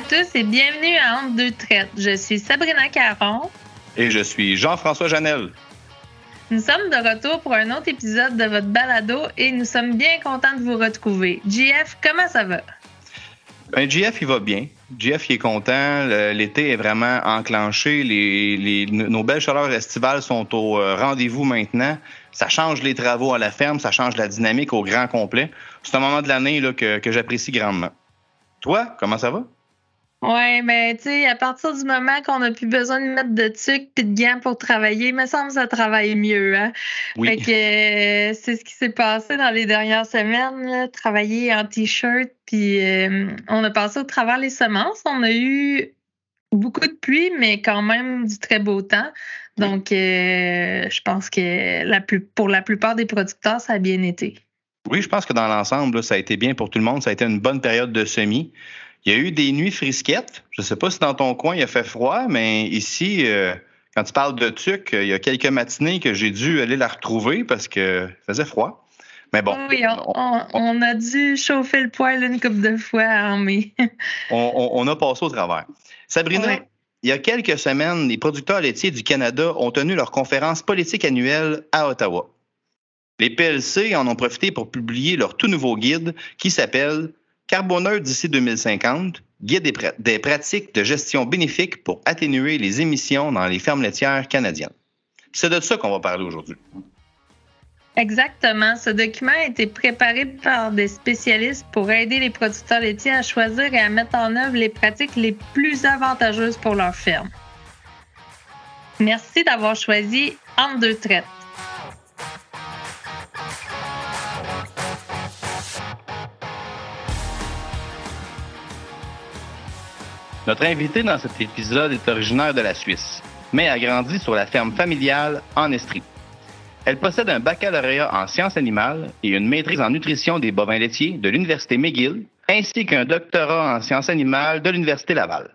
à tous et bienvenue à Entre deux traites. Je suis Sabrina Caron. Et je suis Jean-François Janel. Nous sommes de retour pour un autre épisode de votre balado et nous sommes bien contents de vous retrouver. JF, comment ça va? Ben, JF, il va bien. JF, il est content. L'été est vraiment enclenché. Les, nos belles chaleurs estivales sont au euh, rendez-vous maintenant. Ça change les travaux à la ferme, ça change la dynamique au grand complet. C'est un moment de l'année que, que j'apprécie grandement. Toi, comment ça va? Oui, mais tu sais, à partir du moment qu'on n'a plus besoin de mettre de tuc et de gants pour travailler, il me semble que ça travaille mieux. Hein? Oui. Fait que euh, c'est ce qui s'est passé dans les dernières semaines, travailler en t-shirt, puis euh, on a passé au travers les semences. On a eu beaucoup de pluie, mais quand même du très beau temps. Donc, euh, je pense que la plus, pour la plupart des producteurs, ça a bien été. Oui, je pense que dans l'ensemble, ça a été bien pour tout le monde. Ça a été une bonne période de semis. Il y a eu des nuits frisquettes. Je ne sais pas si dans ton coin il a fait froid, mais ici, euh, quand tu parles de tuc, il y a quelques matinées que j'ai dû aller la retrouver parce que faisait froid. Mais bon. Oui, on, a dû chauffer le poêle une couple de fois en mai. on, a passé au travers. Sabrina, il y a quelques semaines, les producteurs laitiers du Canada ont tenu leur conférence politique annuelle à Ottawa. Les PLC en ont profité pour publier leur tout nouveau guide qui s'appelle Carboneur d'ici 2050, guide des, pratiques de gestion bénéfique pour atténuer les émissions dans les fermes laitières canadiennes. C'est de ça qu'on va parler aujourd'hui. Exactement. Ce document a été préparé par des spécialistes pour aider les producteurs laitiers à choisir et à mettre en œuvre les pratiques les plus avantageuses pour leur ferme. Merci d'avoir choisi Entre deux traites. Notre invité dans cet épisode est originaire de la Suisse, mais a grandi sur la ferme familiale en Estrie. Elle possède un baccalauréat en sciences animales et une maîtrise en nutrition des bovins laitiers de l'Université McGill, ainsi qu'un doctorat en sciences animales de l'Université Laval.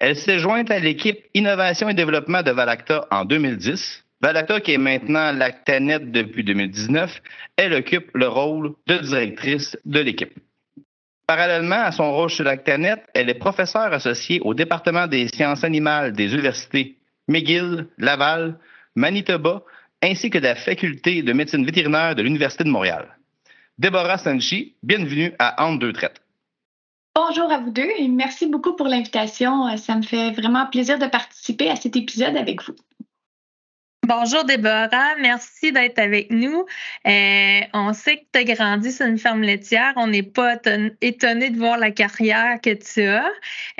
Elle s'est jointe à l'équipe Innovation et développement de Valacta en 2010. Valacta, qui est maintenant Lactanet depuis 2019, elle occupe le rôle de directrice de l'équipe. Parallèlement à son rôle chez Lactanet, elle est professeure associée au département des sciences animales des universités McGill, Laval, Manitoba, ainsi que de la faculté de médecine vétérinaire de l'Université de Montréal. Déborah Sanchi, bienvenue à Entre deux traites. Bonjour à vous deux et merci beaucoup pour l'invitation. Ça me fait vraiment plaisir de participer à cet épisode avec vous. Bonjour Déborah, merci d'être avec nous. Euh, on sait que tu as grandi sur une ferme laitière. On n'est pas étonné de voir la carrière que tu as.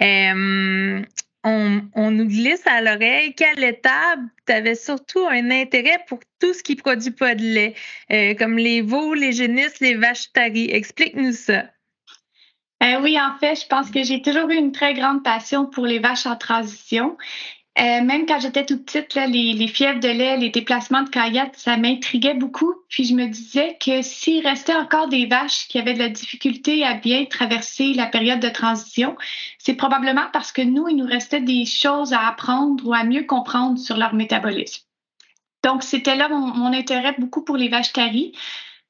Euh, on, nous glisse à l'oreille qu'à l'étable, tu avais surtout un intérêt pour tout ce qui produit pas de lait, euh, comme les veaux, les génisses, les vaches taries. Explique-nous ça. oui, en fait, je pense que j'ai toujours eu une très grande passion pour les vaches en transition. Euh, même quand j'étais toute petite, là, les, les, fièvres de lait, les déplacements de caillettes, ça m'intriguait beaucoup. Puis je me disais que s'il restait encore des vaches qui avaient de la difficulté à bien traverser la période de transition, c'est probablement parce que nous, il nous restait des choses à apprendre ou à mieux comprendre sur leur métabolisme. Donc, c'était là mon, mon intérêt beaucoup pour les vaches taries.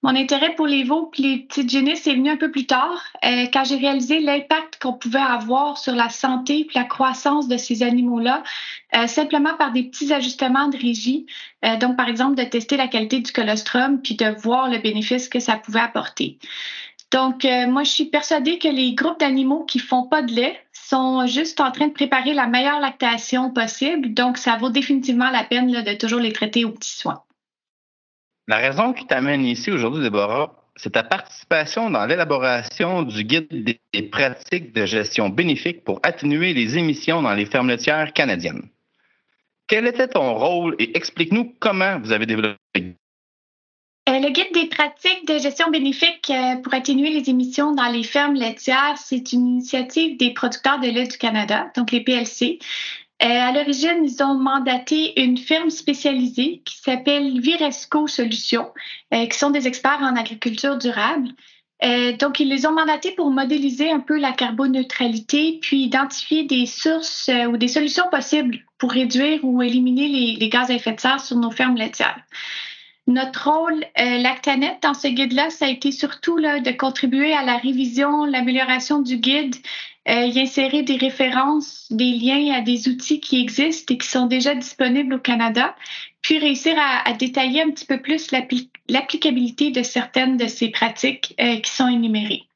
Mon intérêt pour les veaux et les petites génisses est venu un peu plus tard, euh, quand j'ai réalisé l'impact qu'on pouvait avoir sur la santé et la croissance de ces animaux-là, euh, simplement par des petits ajustements de régie. Euh, donc, par exemple, de tester la qualité du colostrum puis de voir le bénéfice que ça pouvait apporter. Donc, moi, je suis persuadée que les groupes d'animaux qui font pas de lait sont juste en train de préparer la meilleure lactation possible. Donc, ça vaut définitivement la peine de toujours les traiter aux petits soins. La raison qui t'amène ici aujourd'hui, Déborah, c'est ta participation dans l'élaboration du guide des pratiques de gestion bénéfique pour atténuer les émissions dans les fermes laitières canadiennes. Quel était ton rôle et explique-nous comment vous avez développé euh, le guide des pratiques de gestion bénéfique euh, pour atténuer les émissions dans les fermes laitières, c'est une initiative des producteurs de lait du Canada, donc les PLC, euh, à l'origine, ils ont mandaté une firme spécialisée qui s'appelle Viresco Solutions, euh, qui sont des experts en agriculture durable. Euh, donc, ils les ont mandatés pour modéliser un peu la carboneutralité, puis identifier des sources ou des solutions possibles pour réduire ou éliminer les, gaz à effet de serre sur nos fermes laitières. Notre rôle, Lactanet, dans ce guide-là, ça a été surtout de contribuer à la révision, l'amélioration du guide euh, y insérer des références, des liens à des outils qui existent et qui sont déjà disponibles au Canada, puis réussir à, détailler un petit peu plus l'applicabilité de certaines de ces pratiques euh, qui sont énumérées.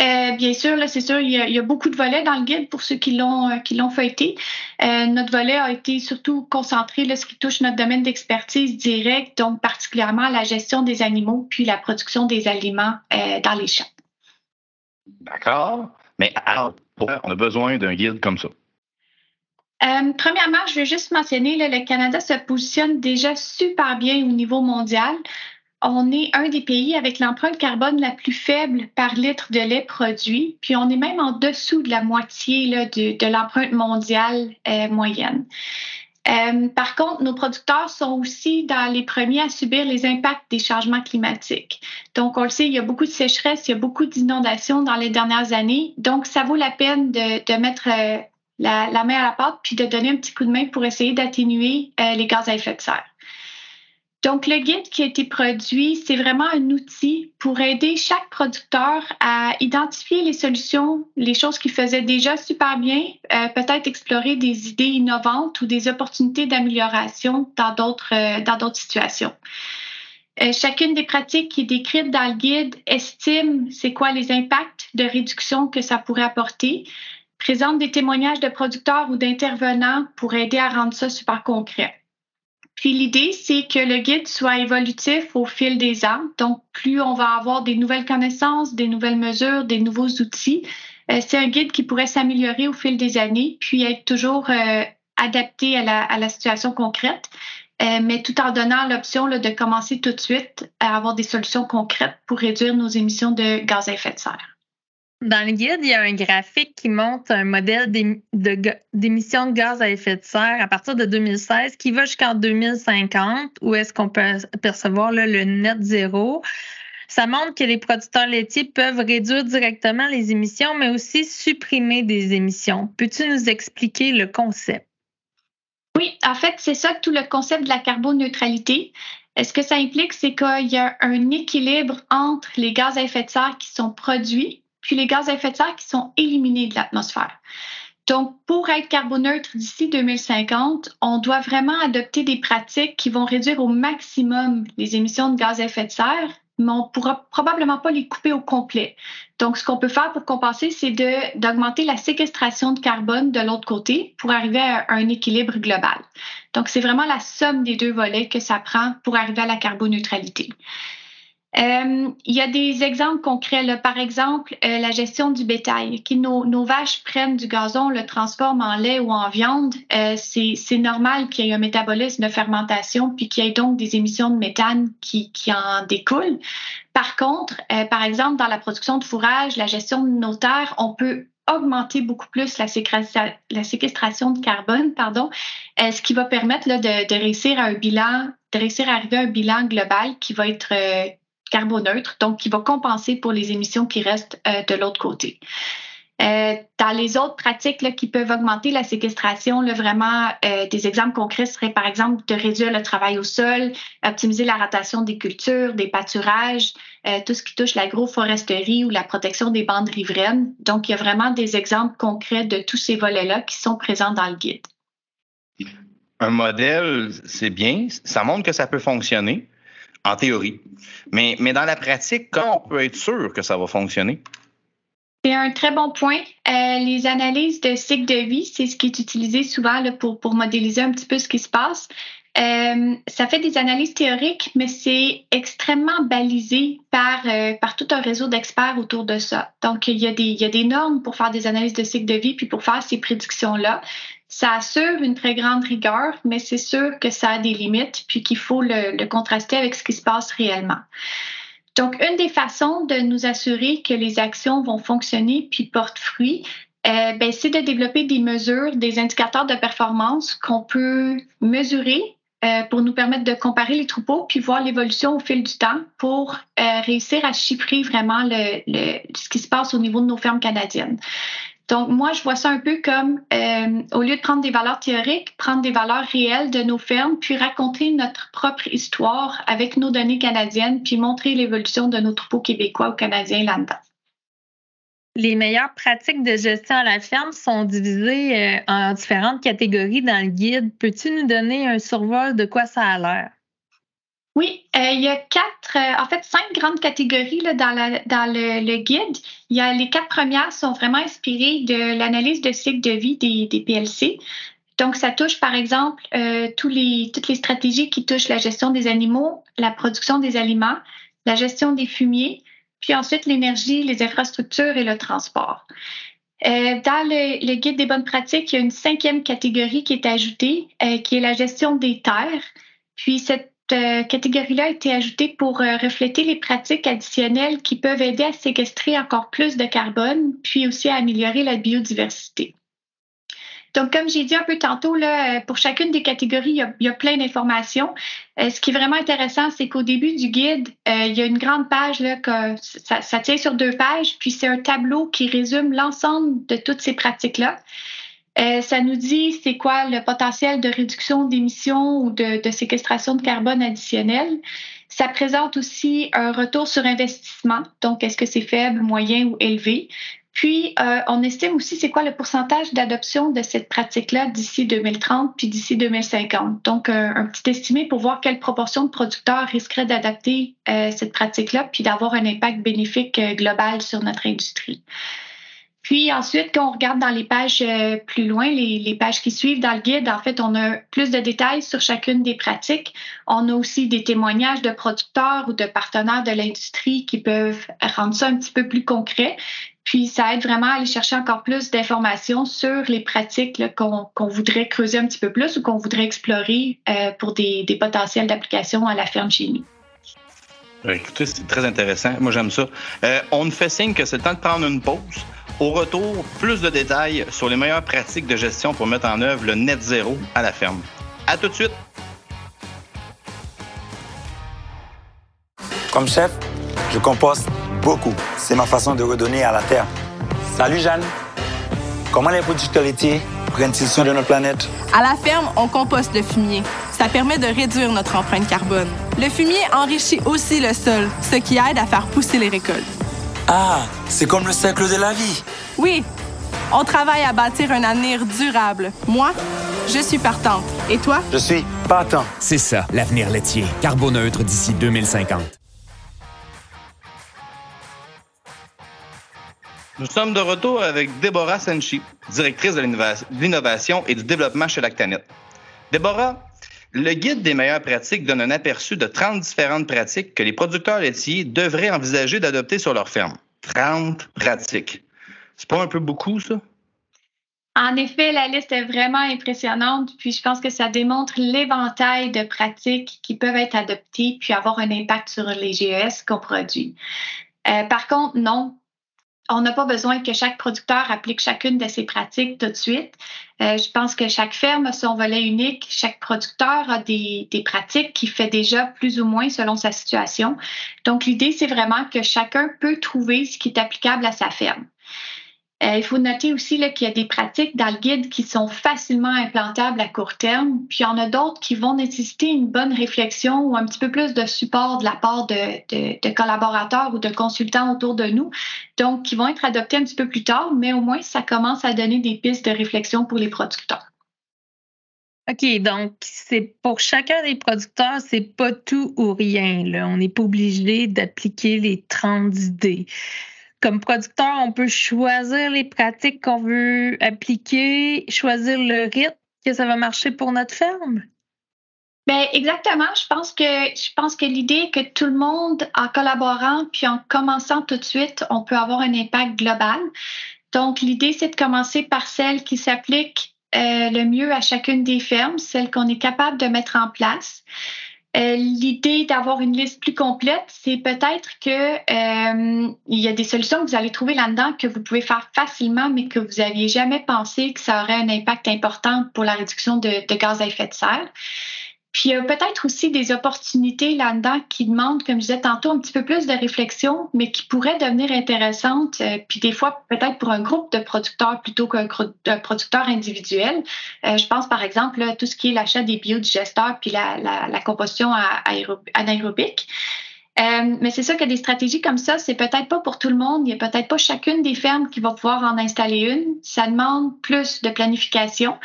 Euh, bien sûr, là, c'est sûr, il y, a, beaucoup de volets dans le guide pour ceux qui l'ont euh, qui l'ont feuilleté. Euh, notre volet a été surtout concentré là, ce qui touche notre domaine d'expertise direct, donc particulièrement la gestion des animaux puis la production des aliments dans les champs. D'accord. Mais alors, on a besoin d'un guide comme ça? premièrement, je veux juste mentionner, là, le Canada se positionne déjà super bien au niveau mondial on est un des pays avec l'empreinte carbone la plus faible par litre de lait produit, puis on est même en dessous de la moitié de, l'empreinte mondiale euh, moyenne. Euh, par contre, nos producteurs sont aussi dans les premiers à subir les impacts des changements climatiques. Donc, on le sait, il y a beaucoup de sécheresse, il y a beaucoup d'inondations dans les dernières années. Donc, ça vaut la peine de, mettre euh, la, main à la pâte puis de donner un petit coup de main pour essayer d'atténuer les gaz à effet de serre. Donc, le guide qui a été produit, c'est vraiment un outil pour aider chaque producteur à identifier les solutions, les choses qu'il faisait déjà super bien, euh, peut-être explorer des idées innovantes ou des opportunités d'amélioration dans d'autres euh, situations. Euh, chacune des pratiques qui est dans le guide estime c'est quoi les impacts de réduction que ça pourrait apporter, présente des témoignages de producteurs ou d'intervenants pour aider à rendre ça super concret. L'idée, c'est que le guide soit évolutif au fil des ans. Donc, plus on va avoir des nouvelles connaissances, des nouvelles mesures, des nouveaux outils, euh, c'est un guide qui pourrait s'améliorer au fil des années, puis être toujours euh, adapté à la, à la, situation concrète, euh, mais tout en donnant l'option de commencer tout de suite à avoir des solutions concrètes pour réduire nos émissions de gaz à effet de serre. Dans le guide, il y a un graphique qui montre un modèle d'émissions de, gaz à effet de serre à partir de 2016 qui va jusqu'en 2050, où est-ce qu'on peut percevoir le net zéro. Ça montre que les producteurs laitiers peuvent réduire directement les émissions, mais aussi supprimer des émissions. Peux-tu nous expliquer le concept? Oui, en fait, c'est ça tout le concept de la carboneutralité. Ce que ça implique, c'est qu'il y a un équilibre entre les gaz à effet de serre qui sont produits puis les gaz à effet de serre qui sont éliminés de l'atmosphère. Donc, pour être carboneutre d'ici 2050, on doit vraiment adopter des pratiques qui vont réduire au maximum les émissions de gaz à effet de serre, mais on ne pourra probablement pas les couper au complet. Donc, ce qu'on peut faire pour compenser, c'est d'augmenter la séquestration de carbone de l'autre côté pour arriver à un équilibre global. Donc, c'est vraiment la somme des deux volets que ça prend pour arriver à la carboneutralité. Euh, il y a des exemples concrets. Là. Par exemple, euh, la gestion du bétail. Qui nos, vaches prennent du gazon, le transforment en lait ou en viande. Euh, c'est normal qu'il y ait un métabolisme de fermentation, puis qu'il y ait donc des émissions de méthane qui, en découlent. Par contre, par exemple, dans la production de fourrage, la gestion de nos terres, on peut augmenter beaucoup plus la, séquestration, de carbone, pardon, ce qui va permettre de, de, réussir à un bilan, de réussir à arriver à un bilan global qui va être carboneutre, donc qui va compenser pour les émissions qui restent euh, de l'autre côté. Euh, dans les autres pratiques là, qui peuvent augmenter la séquestration, là, vraiment, euh, des exemples concrets seraient par exemple de réduire le travail au sol, optimiser la rotation des cultures, des pâturages, tout ce qui touche l'agroforesterie ou la protection des bandes riveraines. Donc, il y a vraiment des exemples concrets de tous ces volets-là qui sont présents dans le guide. Un modèle, c'est bien, ça montre que ça peut fonctionner en théorie. Mais, mais dans la pratique, comment on peut être sûr que ça va fonctionner? C'est un très bon point. Euh, les analyses de cycle de vie, c'est ce qui est utilisé souvent pour, pour modéliser un petit peu ce qui se passe. Euh, ça fait des analyses théoriques, mais c'est extrêmement balisé par, euh, par tout un réseau d'experts autour de ça. Donc, il y, a des, il y a des normes pour faire des analyses de cycle de vie, puis pour faire ces prédictions-là. Ça assure une très grande rigueur, mais c'est sûr que ça a des limites, puis qu'il faut le, contraster avec ce qui se passe réellement. Donc, une des façons de nous assurer que les actions vont fonctionner puis portent fruit, euh, ben, c'est de développer des mesures, des indicateurs de performance qu'on peut mesurer euh, pour nous permettre de comparer les troupeaux puis voir l'évolution au fil du temps pour euh, réussir à chiffrer vraiment le, le, ce qui se passe au niveau de nos fermes canadiennes. Donc, moi, je vois ça un peu comme, euh, au lieu de prendre des valeurs théoriques, prendre des valeurs réelles de nos fermes, puis raconter notre propre histoire avec nos données canadiennes, puis montrer l'évolution de nos troupeaux québécois ou canadiens là-dedans. Les meilleures pratiques de gestion à la ferme sont divisées euh, en différentes catégories dans le guide. Peux-tu nous donner un survol de quoi ça a l'air? Oui, euh, il y a quatre, euh, en fait, cinq grandes catégories là, dans, la, dans le, guide. Il y a les quatre premières sont vraiment inspirées de l'analyse de cycle de vie des, des PLC. Donc, ça touche, par exemple, tous les, toutes les stratégies qui touchent la gestion des animaux, la production des aliments, la gestion des fumiers, puis ensuite l'énergie, les infrastructures et le transport. Euh, dans le, guide des bonnes pratiques, il y a une cinquième catégorie qui est ajoutée, euh, qui est la gestion des terres. Puis cette euh, catégorie-là a été ajoutée pour refléter les pratiques additionnelles qui peuvent aider à séquestrer encore plus de carbone, puis aussi à améliorer la biodiversité. Donc, comme j'ai dit un peu tantôt, là, euh, pour chacune des catégories, il y a, plein d'informations. Euh, ce qui est vraiment intéressant, c'est qu'au début du guide, euh, il y a une grande page, là, que ça, tient sur deux pages, puis c'est un tableau qui résume l'ensemble de toutes ces pratiques-là. Ça nous dit c'est quoi le potentiel de réduction d'émissions ou de, séquestration de carbone additionnel. Ça présente aussi un retour sur investissement, donc est-ce que c'est faible, moyen ou élevé. Puis, euh, on estime aussi c'est quoi le pourcentage d'adoption de cette pratique-là d'ici 2030 puis d'ici 2050. Donc, un petit estimé pour voir quelle proportion de producteurs risqueraient d'adapter euh, cette pratique-là puis d'avoir un impact bénéfique euh, global sur notre industrie. Puis ensuite, quand on regarde dans les pages plus loin, les, pages qui suivent dans le guide, en fait, on a plus de détails sur chacune des pratiques. On a aussi des témoignages de producteurs ou de partenaires de l'industrie qui peuvent rendre ça un petit peu plus concret. Puis ça aide vraiment à aller chercher encore plus d'informations sur les pratiques qu'on voudrait creuser un petit peu plus ou qu'on voudrait explorer euh, pour des, potentiels d'application à la ferme chez nous. Écoutez, c'est très intéressant. Moi, j'aime ça. Euh, on nous fait signe que c'est le temps de prendre une pause. Au retour, plus de détails sur les meilleures pratiques de gestion pour mettre en œuvre le net zéro à la ferme. À tout de suite. Comme chef, je composte Beaucoup. C'est ma façon de redonner à la Terre. Salut Jeanne. Comment les producteurs laitiers prennent-ils soin de notre planète? À la ferme, on composte le fumier. Ça permet de réduire notre empreinte carbone. Le fumier enrichit aussi le sol, ce qui aide à faire pousser les récoltes. Ah, c'est comme le cercle de la vie. Oui. On travaille à bâtir un avenir durable. Moi, je suis partante. Et toi? Je suis partant. C'est ça, l'avenir laitier. Carboneutre d'ici 2050. Nous sommes de retour avec Déborah Senchi, directrice de l'innovation et du développement chez Lactanet. Déborah, le guide des meilleures pratiques donne un aperçu de 30 différentes pratiques que les producteurs laitiers devraient envisager d'adopter sur leur ferme. 30 pratiques. C'est pas un peu beaucoup, ça? En effet, la liste est vraiment impressionnante, puis je pense que ça démontre l'éventail de pratiques qui peuvent être adoptées puis avoir un impact sur les GES qu'on produit. Euh, par contre, non, on n'a pas besoin que chaque producteur applique chacune de ces pratiques tout de suite. Euh, je pense que chaque ferme a son volet unique. Chaque producteur a des, des pratiques qu'il fait déjà plus ou moins selon sa situation. Donc, l'idée, c'est vraiment que chacun peut trouver ce qui est applicable à sa ferme. Euh, il faut noter aussi qu'il y a des pratiques dans le guide qui sont facilement implantables à court terme, puis il y en a d'autres qui vont nécessiter une bonne réflexion ou un petit peu plus de support de la part de, collaborateurs ou de consultants autour de nous, donc qui vont être adoptés un petit peu plus tard, mais au moins ça commence à donner des pistes de réflexion pour les producteurs. OK, donc c'est pour chacun des producteurs, c'est pas tout ou rien. On n'est pas obligé d'appliquer les 30 idées comme producteur, on peut choisir les pratiques qu'on veut appliquer, choisir le rythme que ça va marcher pour notre ferme. Bien, exactement. Je pense que que l'idée est que tout le monde, en collaborant puis en commençant tout de suite, on peut avoir un impact global. Donc, l'idée, c'est de commencer par celle qui s'applique euh, le mieux à chacune des fermes, celle qu'on est capable de mettre en place. Euh, l'idée d'avoir une liste plus complète, c'est peut-être que euh, il y a des solutions que vous allez trouver là-dedans que vous pouvez faire facilement, mais que vous n'aviez jamais pensé que ça aurait un impact important pour la réduction de, de gaz à effet de serre. Puis il y a peut-être aussi des opportunités là-dedans qui demandent, comme je disais tantôt, un petit peu plus de réflexion, mais qui pourraient devenir intéressantes, euh, puis des fois peut-être pour un groupe de producteurs plutôt qu'un producteur individuel. Euh, je pense par exemple à tout ce qui est l'achat des biodigesteurs puis la, la, composition anaérobique. Euh, mais c'est sûr que des stratégies comme ça, c'est peut-être pas pour tout le monde. Il y a peut-être pas chacune des fermes qui va pouvoir en installer une. Ça demande plus de planification.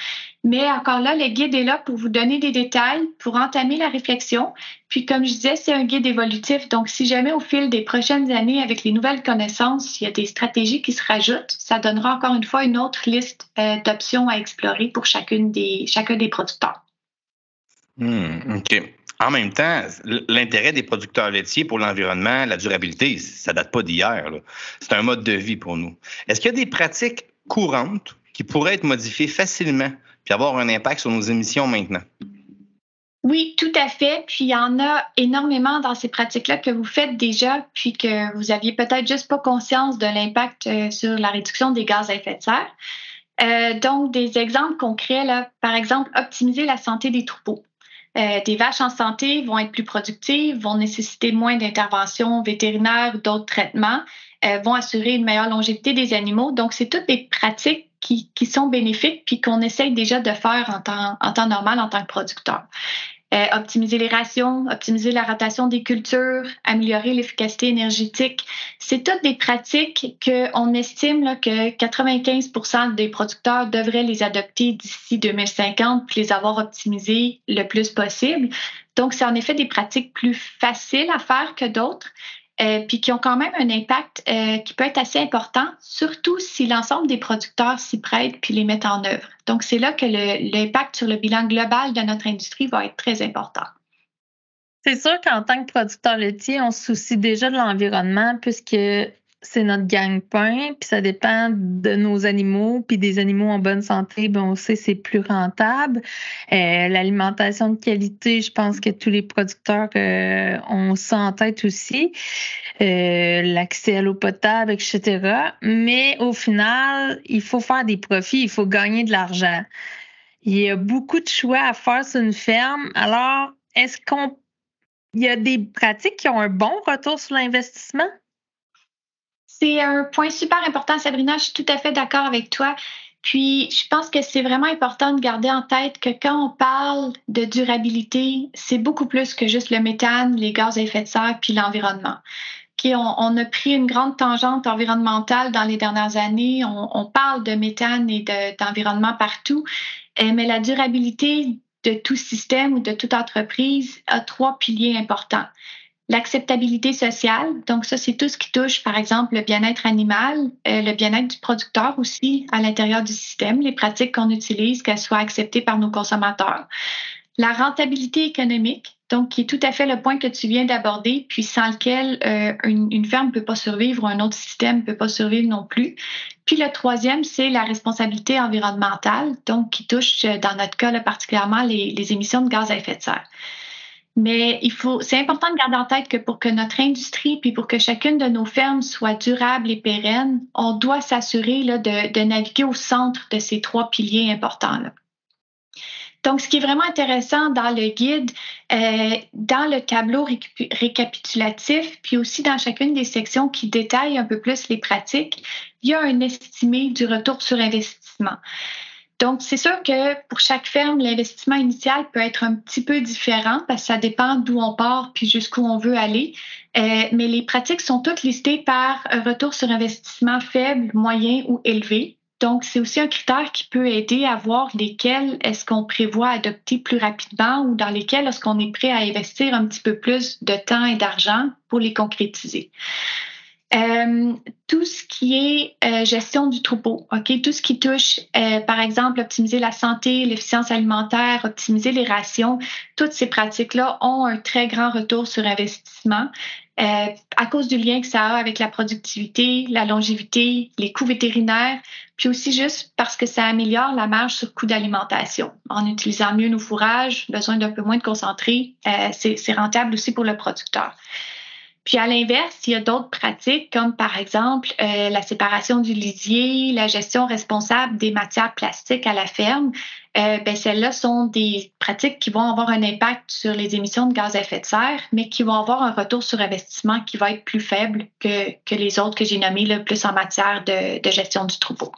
Mais encore là, le guide est là pour vous donner des détails, pour entamer la réflexion. Puis, comme je disais, c'est un guide évolutif. Donc, si jamais au fil des prochaines années, avec les nouvelles connaissances, il y a des stratégies qui se rajoutent, ça donnera encore une fois une autre liste euh, d'options à explorer pour chacune des, chacun des producteurs. Hmm, OK. En même temps, l'intérêt des producteurs laitiers pour l'environnement, la durabilité, ça date pas d'hier. C'est un mode de vie pour nous. Est-ce qu'il y a des pratiques courantes qui pourraient être modifiées facilement puis avoir un impact sur nos émissions maintenant? Oui, tout à fait. Puis il y en a énormément dans ces pratiques-là que vous faites déjà, puis que vous aviez peut-être juste pas conscience de l'impact euh, sur la réduction des gaz à effet de serre. Euh, donc, des exemples concrets, là, par exemple, optimiser la santé des troupeaux. Euh, des vaches en santé vont être plus productives, vont nécessiter moins d'interventions vétérinaires ou d'autres traitements, vont assurer une meilleure longévité des animaux. Donc, c'est toutes des pratiques qui, sont bénéfiques puis qu'on essaye déjà de faire en temps, normal en tant que producteur. Euh, optimiser les rations, optimiser la rotation des cultures, améliorer l'efficacité énergétique. C'est toutes des pratiques qu'on estime que 95% des producteurs devraient les adopter d'ici 2050 puis les avoir optimisées le plus possible. Donc, c'est en effet des pratiques plus faciles à faire que d'autres, euh, puis qui ont quand même un impact euh, qui peut être assez important, surtout si l'ensemble des producteurs s'y prêtent puis les mettent en œuvre. Donc, c'est là que l'impact sur le bilan global de notre industrie va être très important. C'est sûr qu'en tant que producteur laitier, on se soucie déjà de l'environnement puisque c'est notre gagne-pain, puis ça dépend de nos animaux, puis des animaux en bonne santé, ben on sait c'est plus rentable. Euh, l'alimentation de qualité, je pense que tous les producteurs euh, ont ça en tête aussi. Euh, l'accès à l'eau potable, etc. Mais au final, il faut faire des profits, il faut gagner de l'argent. Il y a beaucoup de choix à faire sur une ferme. Alors, est-ce qu'on il y a des pratiques qui ont un bon retour sur l'investissement? C'est un point super important, Sabrina. Je suis tout à fait d'accord avec toi. Puis, je pense que c'est vraiment important de garder en tête que quand on parle de durabilité, c'est beaucoup plus que juste le méthane, les gaz à effet de serre, puis l'environnement. on, a pris une grande tangente environnementale dans les dernières années. On, parle de méthane et d'environnement partout, euh, mais la durabilité de tout système ou de toute entreprise a trois piliers importants. L'acceptabilité sociale, donc ça, c'est tout ce qui touche, par exemple, le bien-être animal, euh, le bien-être du producteur aussi à l'intérieur du système, les pratiques qu'on utilise, qu'elles soient acceptées par nos consommateurs. La rentabilité économique, donc qui est tout à fait le point que tu viens d'aborder, puis sans lequel euh, une, ferme ne peut pas survivre ou un autre système ne peut pas survivre non plus. Puis le troisième, c'est la responsabilité environnementale, donc qui touche, euh, dans notre cas, là, particulièrement les émissions de gaz à effet de serre. Mais il faut, c'est important de garder en tête que pour que notre industrie puis pour que chacune de nos fermes soit durable et pérenne, on doit s'assurer là, de, de naviguer au centre de ces trois piliers importants. Là. Donc, ce qui est vraiment intéressant dans le guide, euh, dans le tableau récapitulatif, puis aussi dans chacune des sections qui détaillent un peu plus les pratiques, il y a un estimé du retour sur investissement. Donc, c'est sûr que pour chaque ferme, l'investissement initial peut être un petit peu différent parce que ça dépend d'où on part puis jusqu'où on veut aller. Euh, mais les pratiques sont toutes listées par retour sur investissement faible, moyen ou élevé. Donc, c'est aussi un critère qui peut aider à voir lesquels est-ce qu'on prévoit adopter plus rapidement ou dans lesquels est-ce qu'on est prêt à investir un petit peu plus de temps et d'argent pour les concrétiser. Euh, tout ce qui est euh, gestion du troupeau, ok, tout ce qui touche, euh, par exemple, optimiser la santé, l'efficience alimentaire, optimiser les rations, toutes ces pratiques-là ont un très grand retour sur investissement à cause du lien que ça a avec la productivité, la longévité, les coûts vétérinaires, puis aussi juste parce que ça améliore la marge sur coût d'alimentation. En utilisant mieux nos fourrages, besoin d'un peu moins de concentré, c'est rentable aussi pour le producteur. Puis à l'inverse, il y a d'autres pratiques comme par exemple euh, la séparation du lisier, la gestion responsable des matières plastiques à la ferme. Euh, ben, celles-là sont des pratiques qui vont avoir un impact sur les émissions de gaz à effet de serre, mais qui vont avoir un retour sur investissement qui va être plus faible que, que les autres que j'ai nommées, le plus en matière de, de gestion du troupeau.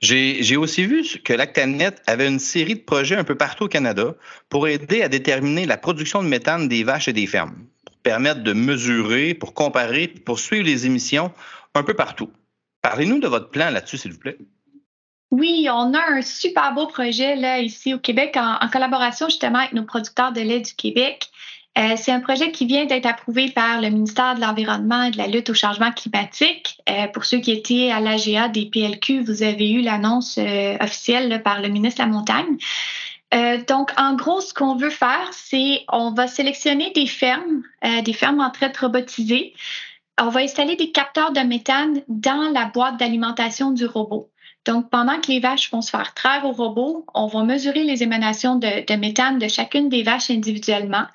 J'ai aussi vu que Lactanet avait une série de projets un peu partout au Canada pour aider à déterminer la production de méthane des vaches et des fermes permettent de mesurer, pour comparer, pour suivre les émissions un peu partout. Parlez-nous de votre plan là-dessus, s'il vous plaît. Oui, on a un super beau projet là ici au Québec en, collaboration justement avec nos producteurs de lait du Québec. Euh, c'est un projet qui vient d'être approuvé par le ministère de l'Environnement et de la lutte au changement climatique. Euh, pour ceux qui étaient à l'AGA des PLQ, vous avez eu l'annonce euh, officielle par le ministre de la Montagne. Donc, en gros, ce qu'on veut faire, c'est on va sélectionner des fermes, des fermes en traite robotisées. On va installer des capteurs de méthane dans la boîte d'alimentation du robot. Donc, pendant que les vaches vont se faire traire au robot, on va mesurer les émanations de, méthane de chacune des vaches individuellement.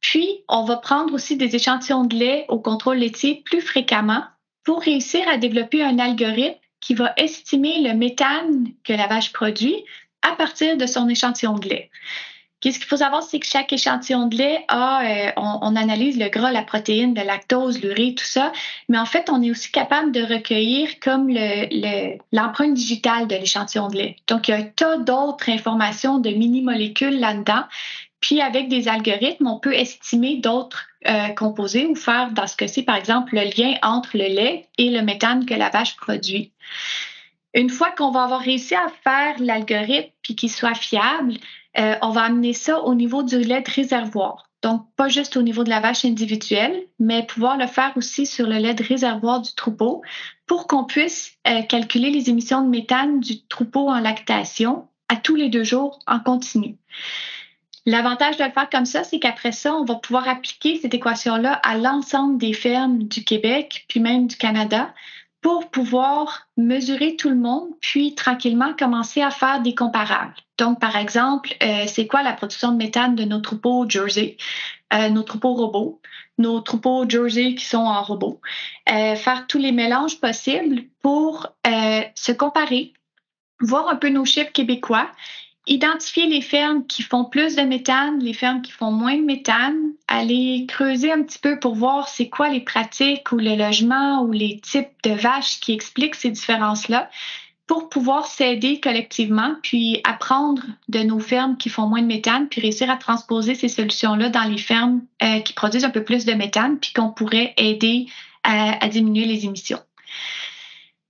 Puis, on va prendre aussi des échantillons de lait au contrôle laitier plus fréquemment pour réussir à développer un algorithme qui va estimer le méthane que la vache produit à partir de son échantillon de lait. Qu'est-ce qu'il faut savoir, c'est que chaque échantillon de lait a, euh, on, analyse le gras, la protéine, le lactose, l'urée, tout ça, mais en fait, on est aussi capable de recueillir comme l'empreinte le, digitale de l'échantillon de lait. Donc, il y a un tas d'autres informations de mini-molécules là-dedans. Puis, avec des algorithmes, on peut estimer d'autres euh, composés ou faire, dans ce cas-ci, par exemple, le lien entre le lait et le méthane que la vache produit. Une fois qu'on va avoir réussi à faire l'algorithme puis qu'il soit fiable, euh, on va amener ça au niveau du lait de réservoir. Donc, pas juste au niveau de la vache individuelle, mais pouvoir le faire aussi sur le lait de réservoir du troupeau pour qu'on puisse euh, calculer les émissions de méthane du troupeau en lactation à tous les deux jours en continu. L'avantage de le faire comme ça, c'est qu'après ça, on va pouvoir appliquer cette équation-là à l'ensemble des fermes du Québec, puis même du Canada, pour pouvoir mesurer tout le monde, puis tranquillement commencer à faire des comparables. Donc, par exemple, euh, c'est quoi la production de méthane de nos troupeaux Jersey, euh, nos troupeaux robots, nos troupeaux Jersey qui sont en robot. Euh, faire tous les mélanges possibles pour se comparer, voir un peu nos chiffres québécois identifier les fermes qui font plus de méthane, les fermes qui font moins de méthane, aller creuser un petit peu pour voir c'est quoi les pratiques ou le logement ou les types de vaches qui expliquent ces différences-là pour pouvoir s'aider collectivement, puis apprendre de nos fermes qui font moins de méthane, puis réussir à transposer ces solutions-là dans les fermes euh, qui produisent un peu plus de méthane, puis qu'on pourrait aider à diminuer les émissions.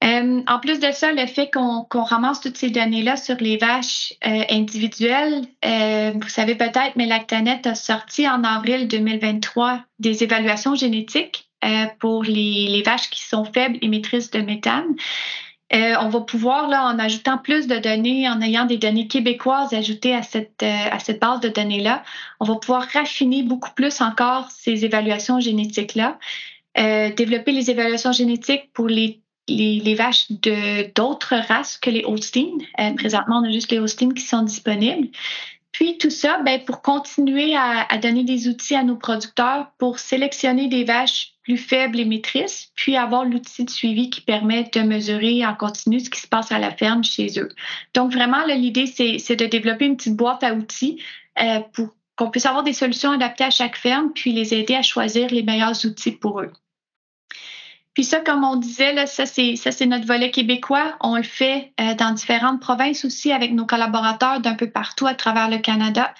Euh, en plus de ça, le fait qu'on ramasse toutes ces données-là sur les vaches euh, individuelles, euh, vous savez peut-être, mais Lactanet a sorti en avril 2023 des évaluations génétiques pour les, les, vaches qui sont faibles émettrices de méthane. on va pouvoir, là, en ajoutant plus de données, en ayant des données québécoises ajoutées à cette, à cette base de données-là, on va pouvoir raffiner beaucoup plus encore ces évaluations génétiques-là. développer les évaluations génétiques pour les les, vaches de d'autres races que les Holstein. Euh, présentement, on a juste les Holstein qui sont disponibles. Puis tout ça, ben, pour continuer à, donner des outils à nos producteurs pour sélectionner des vaches plus faibles et maîtrises, puis avoir l'outil de suivi qui permet de mesurer en continu ce qui se passe à la ferme chez eux. Donc vraiment, l'idée, c'est de développer une petite boîte à outils euh, pour qu'on puisse avoir des solutions adaptées à chaque ferme, puis les aider à choisir les meilleurs outils pour eux. Puis ça, comme on disait, là, ça, c'est, ça, notre volet québécois. On le fait euh, dans différentes provinces aussi avec nos collaborateurs d'un peu partout à travers le Canada.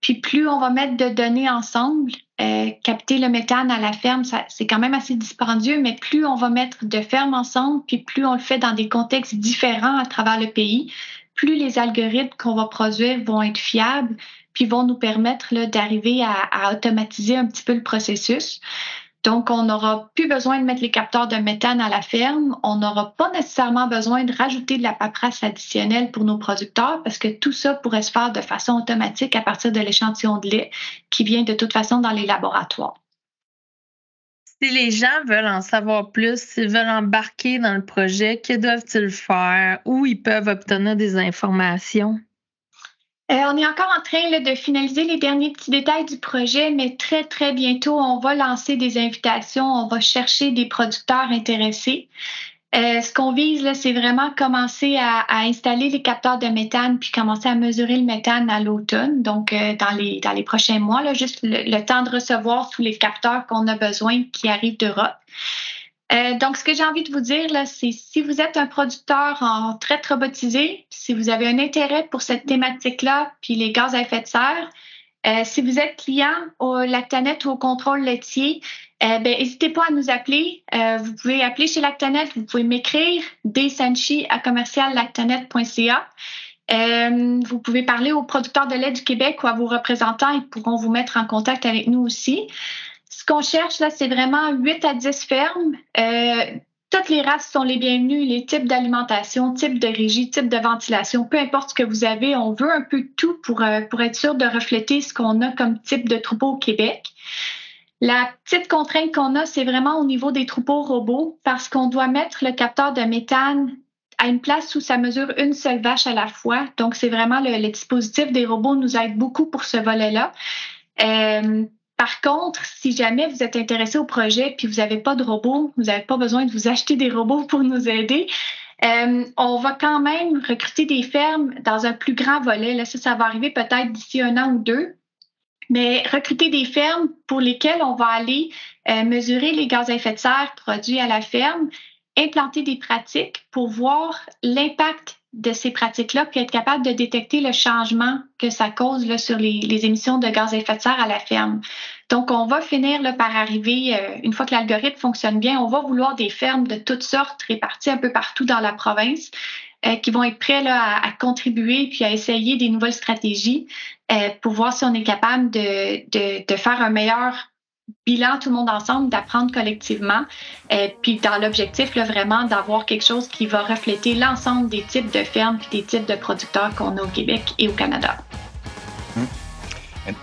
Puis plus on va mettre de données ensemble, euh, capter le méthane à la ferme, c'est quand même assez dispendieux, mais plus on va mettre de fermes ensemble, puis plus on le fait dans des contextes différents à travers le pays, plus les algorithmes qu'on va produire vont être fiables, puis vont nous permettre d'arriver à automatiser un petit peu le processus. Donc, on n'aura plus besoin de mettre les capteurs de méthane à la ferme. On n'aura pas nécessairement besoin de rajouter de la paperasse additionnelle pour nos producteurs parce que tout ça pourrait se faire de façon automatique à partir de l'échantillon de lait qui vient de toute façon dans les laboratoires. Si les gens veulent en savoir plus, s'ils veulent embarquer dans le projet, que doivent-ils faire? Où ils peuvent obtenir des informations? Euh, on est encore en train de finaliser les derniers petits détails du projet, mais très, très bientôt, on va lancer des invitations, on va chercher des producteurs intéressés. Euh, ce qu'on vise, c'est vraiment commencer à, installer les capteurs de méthane puis commencer à mesurer le méthane à l'automne, donc euh, dans, les, dans les prochains mois, là, juste le, temps de recevoir tous les capteurs qu'on a besoin qui arrivent d'Europe. Euh, donc, ce que j'ai envie de vous dire, là, c'est si vous êtes un producteur en traite robotisée, si vous avez un intérêt pour cette thématique-là, puis les gaz à effet de serre, Euh, si vous êtes client au Lactanet ou au contrôle laitier, euh, ben, n'hésitez pas à nous appeler. Euh, vous pouvez appeler chez Lactanet, vous pouvez m'écrire dsanchi à commerciallactanet.ca. Euh, vous pouvez parler aux producteurs de lait du Québec ou à vos représentants. Ils pourront vous mettre en contact avec nous aussi. Ce qu'on cherche, là, c'est vraiment 8 à 10 fermes. Euh, toutes les races sont les bienvenues, les types d'alimentation, types de régie, types de ventilation, peu importe ce que vous avez, on veut un peu tout pour, euh, pour être sûr de refléter ce qu'on a comme type de troupeau au Québec. La petite contrainte qu'on a, c'est vraiment au niveau des troupeaux robots parce qu'on doit mettre le capteur de méthane à une place où ça mesure une seule vache à la fois. Donc, c'est vraiment le, le, dispositif des robots nous aide beaucoup pour ce volet-là. Euh, par contre, si jamais vous êtes intéressé au projet puis vous n'avez pas de robots, vous n'avez pas besoin de vous acheter des robots pour nous aider. Euh, on va quand même recruter des fermes dans un plus grand volet. Là, ça, ça va arriver peut-être d'ici un an ou deux. Mais recruter des fermes pour lesquelles on va aller euh, mesurer les gaz à effet de serre produits à la ferme, implanter des pratiques pour voir l'impact de ces pratiques-là, puis être capable de détecter le changement que ça cause là, sur les, émissions de gaz à effet de serre à la ferme. Donc, on va finir là, par arriver, euh, une fois que l'algorithme fonctionne bien, on va vouloir des fermes de toutes sortes réparties un peu partout dans la province euh, qui vont être prêts à, contribuer puis à essayer des nouvelles stratégies euh, pour voir si on est capable de, de, de faire un meilleur bilan tout le monde ensemble, d'apprendre collectivement, euh, puis dans l'objectif là, vraiment d'avoir quelque chose qui va refléter l'ensemble des types de fermes puis des types de producteurs qu'on a au Québec et au Canada. Hum.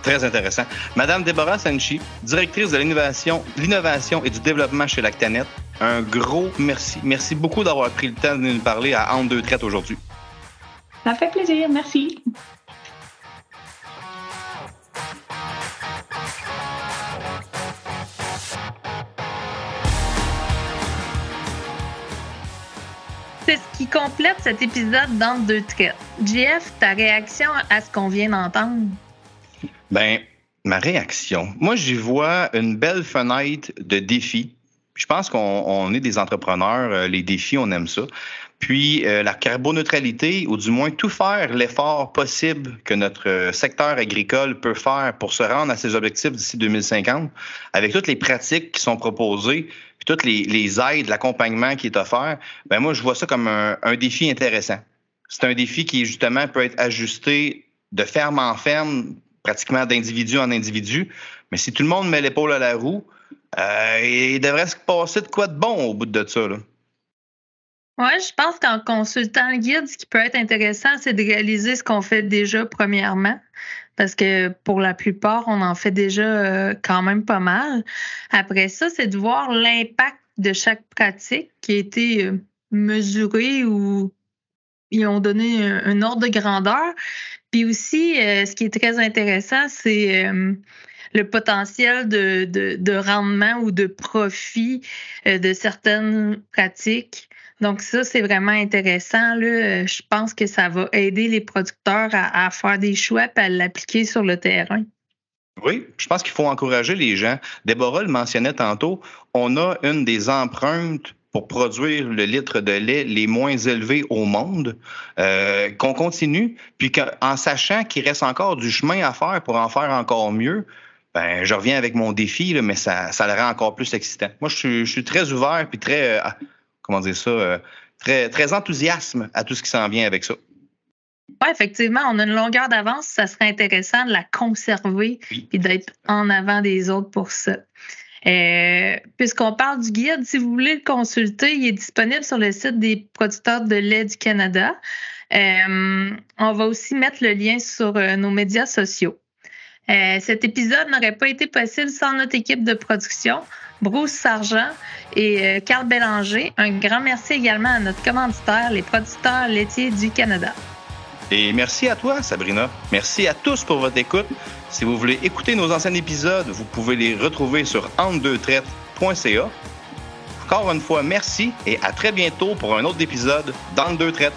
Très intéressant. Madame Déborah Sanchi, directrice de l'innovation, l'innovation et du développement chez Lactanet, un gros merci. Merci beaucoup d'avoir pris le temps de nous parler à Entre deux traites aujourd'hui. Ça fait plaisir. Merci. C'est ce qui complète cet épisode dans deux traites. JF, ta réaction à ce qu'on vient d'entendre? Ben, ma réaction. Moi, j'y vois une belle fenêtre de défis. Je pense qu'on est des entrepreneurs. Les défis, on aime ça. Puis euh, la carboneutralité, ou du moins tout faire l'effort possible que notre secteur agricole peut faire pour se rendre à ses objectifs d'ici 2050, avec toutes les pratiques qui sont proposées, puis toutes les, les aides, l'accompagnement qui est offert, ben moi je vois ça comme un, un défi intéressant. C'est un défi qui justement peut être ajusté de ferme en ferme, pratiquement d'individu en individu. Mais si tout le monde met l'épaule à la roue, euh, il devrait se passer de quoi de bon au bout de ça. Là. Oui, je pense qu'en consultant le guide, ce qui peut être intéressant, c'est de réaliser ce qu'on fait déjà premièrement. Parce que pour la plupart, on en fait déjà euh, quand même pas mal. Après ça, c'est de voir l'impact de chaque pratique qui a été euh, mesurée ou ils ont donné un, ordre de grandeur. Puis aussi, euh, ce qui est très intéressant, c'est le potentiel de, de, de, rendement ou de profit de certaines pratiques. Donc ça, c'est vraiment intéressant. Je pense que ça va aider les producteurs à, faire des choix et à l'appliquer sur le terrain. Oui, je pense qu'il faut encourager les gens. Déborah le mentionnait tantôt, on a une des empreintes pour produire le litre de lait les moins élevés au monde, euh, qu'on continue, puis qu'en sachant qu'il reste encore du chemin à faire pour en faire encore mieux, ben, je reviens avec mon défi, mais ça, le rend encore plus excitant. Moi, je suis, je suis très ouvert, puis très, euh, comment dire ça, euh, très, très enthousiasme à tout ce qui s'en vient avec ça. Oui, effectivement, on a une longueur d'avance. Ça serait intéressant de la conserver Oui. et d'être en avant des autres pour ça. Euh, Puisqu'on parle du guide, si vous voulez le consulter, il est disponible sur le site des producteurs de lait du Canada. Euh, on va aussi mettre le lien sur nos médias sociaux. Euh, cet épisode n'aurait pas été possible sans notre équipe de production, Bruce Sargent et euh, Carl Bélanger. Un grand merci également à notre commanditaire, les producteurs laitiers du Canada. Et merci à toi, Sabrina. Merci à tous pour votre écoute. Si vous voulez écouter nos anciens épisodes, vous pouvez les retrouver sur entre2traites.ca. Encore une fois, merci et à très bientôt pour un autre épisode d'Entre deux traites.